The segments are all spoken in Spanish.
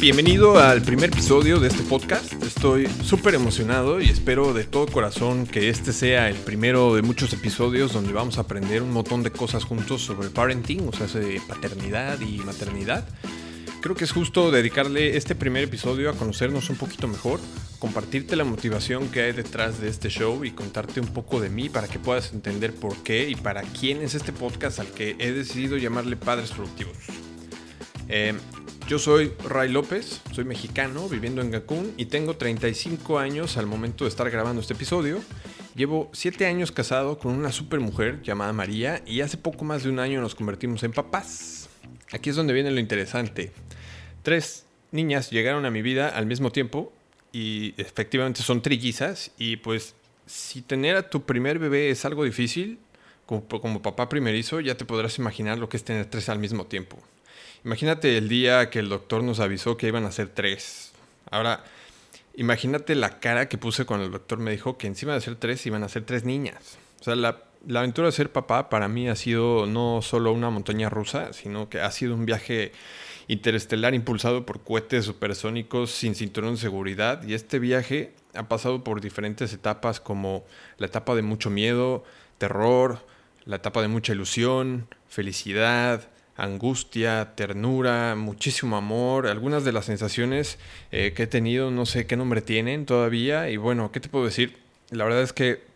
Bienvenido al primer episodio de este podcast. Estoy súper emocionado y espero de todo corazón que este sea el primero de muchos episodios donde vamos a aprender un montón de cosas juntos sobre parenting, o sea, de paternidad y maternidad. Creo que es justo dedicarle este primer episodio a conocernos un poquito mejor, compartirte la motivación que hay detrás de este show y contarte un poco de mí para que puedas entender por qué y para quién es este podcast al que he decidido llamarle Padres Productivos. Eh, yo soy Ray López, soy mexicano viviendo en Cancún y tengo 35 años al momento de estar grabando este episodio. Llevo 7 años casado con una super mujer llamada María y hace poco más de un año nos convertimos en papás. Aquí es donde viene lo interesante. Tres niñas llegaron a mi vida al mismo tiempo y efectivamente son trillizas y pues si tener a tu primer bebé es algo difícil, como, como papá primerizo, ya te podrás imaginar lo que es tener tres al mismo tiempo. Imagínate el día que el doctor nos avisó que iban a ser tres. Ahora, imagínate la cara que puse cuando el doctor me dijo que encima de ser tres iban a ser tres niñas. O sea, la, la aventura de ser papá para mí ha sido no solo una montaña rusa, sino que ha sido un viaje interestelar impulsado por cohetes supersónicos sin cinturón de seguridad. Y este viaje ha pasado por diferentes etapas como la etapa de mucho miedo, terror, la etapa de mucha ilusión, felicidad, angustia, ternura, muchísimo amor, algunas de las sensaciones eh, que he tenido, no sé qué nombre tienen todavía, y bueno, ¿qué te puedo decir? La verdad es que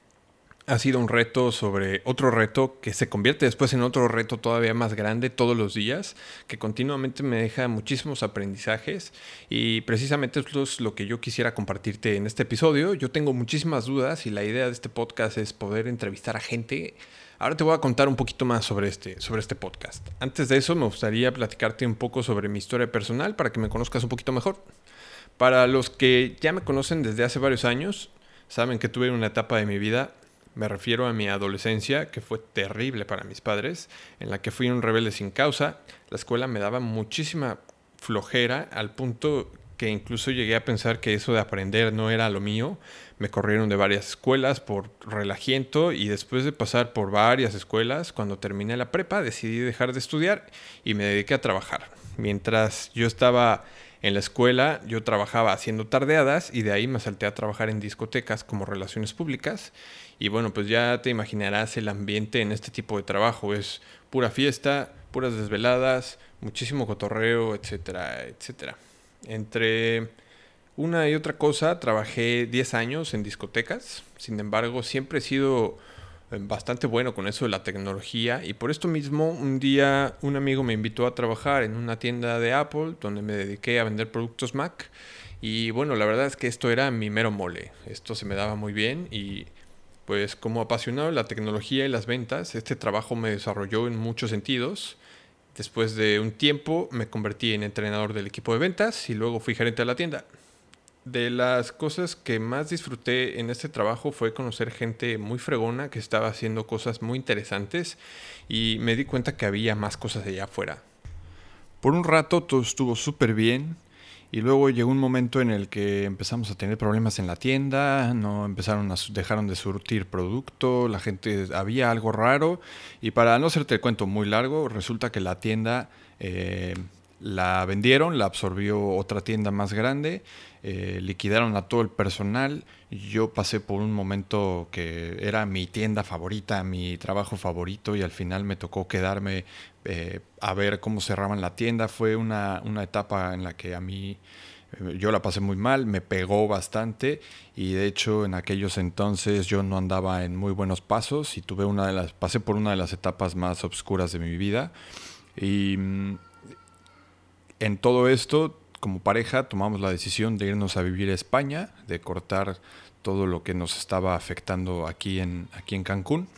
ha sido un reto sobre otro reto que se convierte después en otro reto todavía más grande todos los días, que continuamente me deja muchísimos aprendizajes y precisamente esto es lo que yo quisiera compartirte en este episodio. Yo tengo muchísimas dudas y la idea de este podcast es poder entrevistar a gente Ahora te voy a contar un poquito más sobre este, sobre este podcast. Antes de eso, me gustaría platicarte un poco sobre mi historia personal para que me conozcas un poquito mejor. Para los que ya me conocen desde hace varios años, saben que tuve una etapa de mi vida, me refiero a mi adolescencia, que fue terrible para mis padres, en la que fui un rebelde sin causa. La escuela me daba muchísima flojera al punto incluso llegué a pensar que eso de aprender no era lo mío. Me corrieron de varias escuelas por relajiento y después de pasar por varias escuelas, cuando terminé la prepa, decidí dejar de estudiar y me dediqué a trabajar. Mientras yo estaba en la escuela, yo trabajaba haciendo tardeadas y de ahí me salté a trabajar en discotecas como relaciones públicas. Y bueno, pues ya te imaginarás el ambiente en este tipo de trabajo. Es pura fiesta, puras desveladas, muchísimo cotorreo, etcétera, etcétera. Entre una y otra cosa, trabajé 10 años en discotecas. Sin embargo, siempre he sido eh, bastante bueno con eso de la tecnología. Y por esto mismo un día un amigo me invitó a trabajar en una tienda de Apple donde me dediqué a vender productos Mac. Y bueno, la verdad es que esto era mi mero mole, esto se me daba muy bien y pues como apasionado de la tecnología y las ventas, este trabajo me desarrolló en muchos sentidos Después de un tiempo me convertí en entrenador del equipo de ventas y luego fui gerente de la tienda. De las cosas que más disfruté en este trabajo fue conocer gente muy fregona que estaba haciendo cosas muy interesantes y me di cuenta que había más cosas allá afuera. Por un rato todo estuvo súper bien, y luego llegó un momento en el que empezamos a tener problemas en la tienda, no empezaron a dejaron de surtir producto, la gente había algo raro y para no hacerte el cuento muy largo, resulta que la tienda eh, la vendieron, la absorbió otra tienda más grande, eh, liquidaron a todo el personal. Yo pasé por un momento que era mi tienda favorita, mi trabajo favorito y al final me tocó quedarme eh, a ver cómo cerraban la tienda. Fue una, una etapa en la que a mí eh, yo la pasé muy mal, me pegó bastante y de hecho en aquellos entonces yo no andaba en muy buenos pasos y tuve una de las pasé por una de las etapas más oscuras de mi vida y mm, en todo esto, como pareja, tomamos la decisión de irnos a vivir a España, de cortar todo lo que nos estaba afectando aquí en, aquí en Cancún.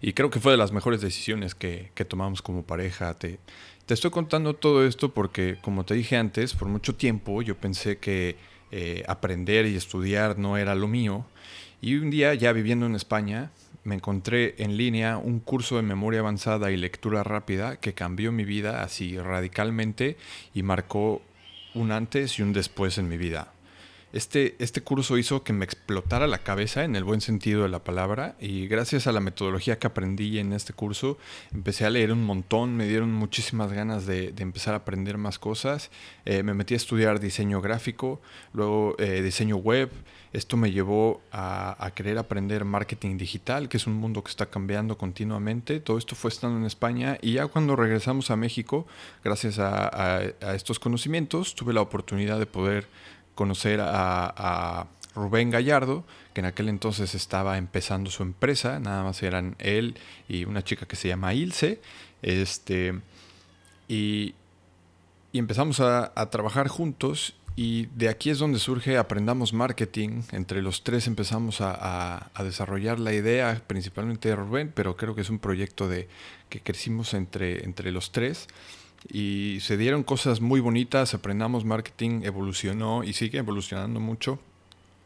Y creo que fue de las mejores decisiones que, tomamos como pareja. Te, te, estoy contando todo esto porque, como te dije antes, por mucho tiempo yo pensé que eh, aprender y estudiar no era lo mío. Y un día, ya viviendo en España, me encontré en línea un curso de memoria avanzada y lectura rápida que cambió mi vida así radicalmente y marcó un antes y un después en mi vida. Este, este curso hizo que me explotara la cabeza en el buen sentido de la palabra y gracias a la metodología que aprendí en este curso empecé a leer un montón, me dieron muchísimas ganas de, empezar a aprender más cosas, eh, me metí a estudiar diseño gráfico, luego eh, diseño web, esto me llevó a, querer aprender marketing digital, que es un mundo que está cambiando continuamente, todo esto fue estando en España y ya cuando regresamos a México, gracias a estos conocimientos, tuve la oportunidad de poder conocer a, Rubén Gallardo, que en aquel entonces estaba empezando su empresa, nada más eran él y una chica que se llama Ilse, este, y, empezamos a, trabajar juntos y de aquí es donde surge Aprendamos Marketing, entre los tres empezamos a, desarrollar la idea, principalmente de Rubén, pero creo que es un proyecto de, que crecimos entre, entre los tres y se dieron cosas muy bonitas, aprendamos marketing, evolucionó y sigue evolucionando mucho.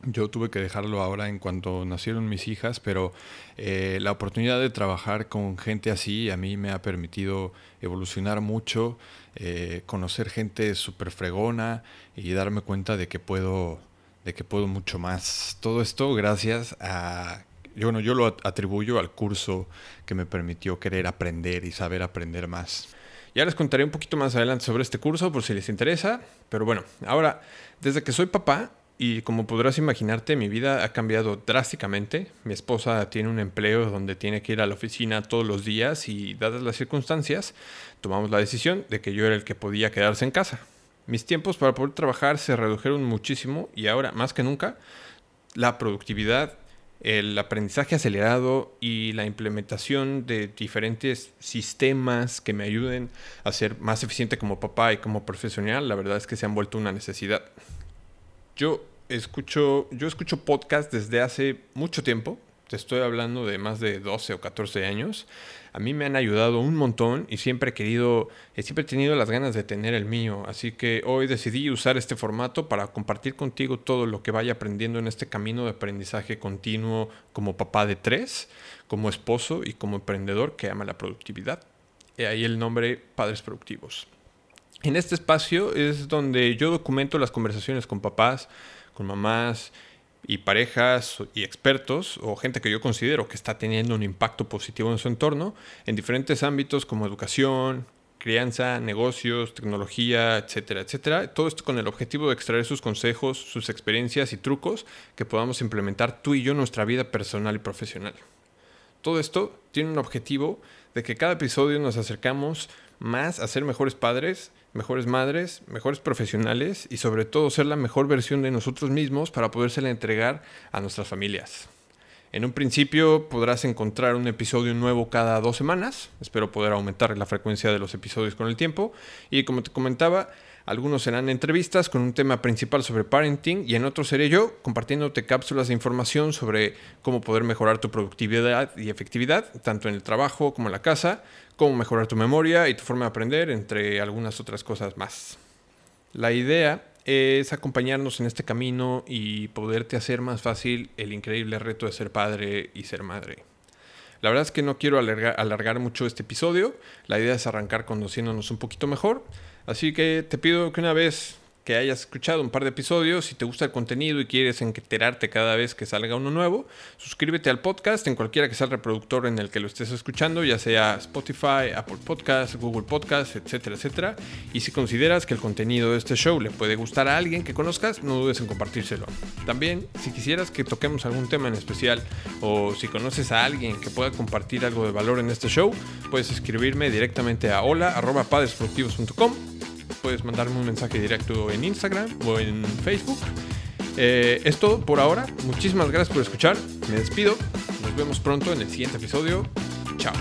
Yo tuve que dejarlo ahora en cuanto nacieron mis hijas, pero eh, la oportunidad de trabajar con gente así a mí me ha permitido evolucionar mucho, eh, conocer gente súper fregona y darme cuenta de que puedo, de que puedo mucho más. Todo esto gracias a bueno, yo lo atribuyo al curso que me permitió querer aprender y saber aprender más. Ya les contaré un poquito más adelante sobre este curso por si les interesa. Pero bueno, ahora, desde que soy papá, y como podrás imaginarte, mi vida ha cambiado drásticamente. Mi esposa tiene un empleo donde tiene que ir a la oficina todos los días y dadas las circunstancias, tomamos la decisión de que yo era el que podía quedarse en casa. Mis tiempos para poder trabajar se redujeron muchísimo y ahora, más que nunca, la productividad el aprendizaje acelerado y la implementación de diferentes sistemas que me ayuden a ser más eficiente como papá y como profesional, la verdad es que se han vuelto una necesidad. Yo escucho, yo escucho podcast desde hace mucho tiempo, te estoy hablando de más de 12 o 14 años, a mí me han ayudado un montón y siempre he querido, siempre he tenido las ganas de tener el mío. Así que hoy decidí usar este formato para compartir contigo todo lo que vaya aprendiendo en este camino de aprendizaje continuo como papá de tres, como esposo y como emprendedor que ama la productividad. Y ahí el nombre Padres Productivos. En este espacio es donde yo documento las conversaciones con papás, con mamás y parejas y expertos o gente que yo considero que está teniendo un impacto positivo en su entorno en diferentes ámbitos como educación, crianza, negocios, tecnología, etcétera, etcétera. Todo esto con el objetivo de extraer sus consejos, sus experiencias y trucos que podamos implementar tú y yo en nuestra vida personal y profesional. Todo esto tiene un objetivo de que cada episodio nos acercamos más a ser mejores padres, mejores madres, mejores profesionales y sobre todo ser la mejor versión de nosotros mismos para podérsela entregar a nuestras familias. En un principio podrás encontrar un episodio nuevo cada dos semanas, espero poder aumentar la frecuencia de los episodios con el tiempo y como te comentaba, algunos serán entrevistas con un tema principal sobre parenting y en otros seré yo compartiéndote cápsulas de información sobre cómo poder mejorar tu productividad y efectividad, tanto en el trabajo como en la casa, cómo mejorar tu memoria y tu forma de aprender, entre algunas otras cosas más. La idea es acompañarnos en este camino y poderte hacer más fácil el increíble reto de ser padre y ser madre. La verdad es que no quiero alargar, mucho este episodio, la idea es arrancar conociéndonos un poquito mejor. Así que te pido que una vez que hayas escuchado un par de episodios, si te gusta el contenido y quieres enterarte cada vez que salga uno nuevo, suscríbete al podcast en cualquiera que sea el reproductor en el que lo estés escuchando, ya sea Spotify, Apple Podcasts, Google Podcasts, etcétera, etcétera. Y si consideras que el contenido de este show le puede gustar a alguien que conozcas, no dudes en compartírselo. También, si quisieras que toquemos algún tema en especial o si conoces a alguien que pueda compartir algo de valor en este show, puedes escribirme directamente a hola.padresproductivos.com puedes mandarme un mensaje directo en Instagram o en Facebook. Eh, es todo por ahora. Muchísimas gracias por escuchar. Me despido. Nos vemos pronto en el siguiente episodio. Chao.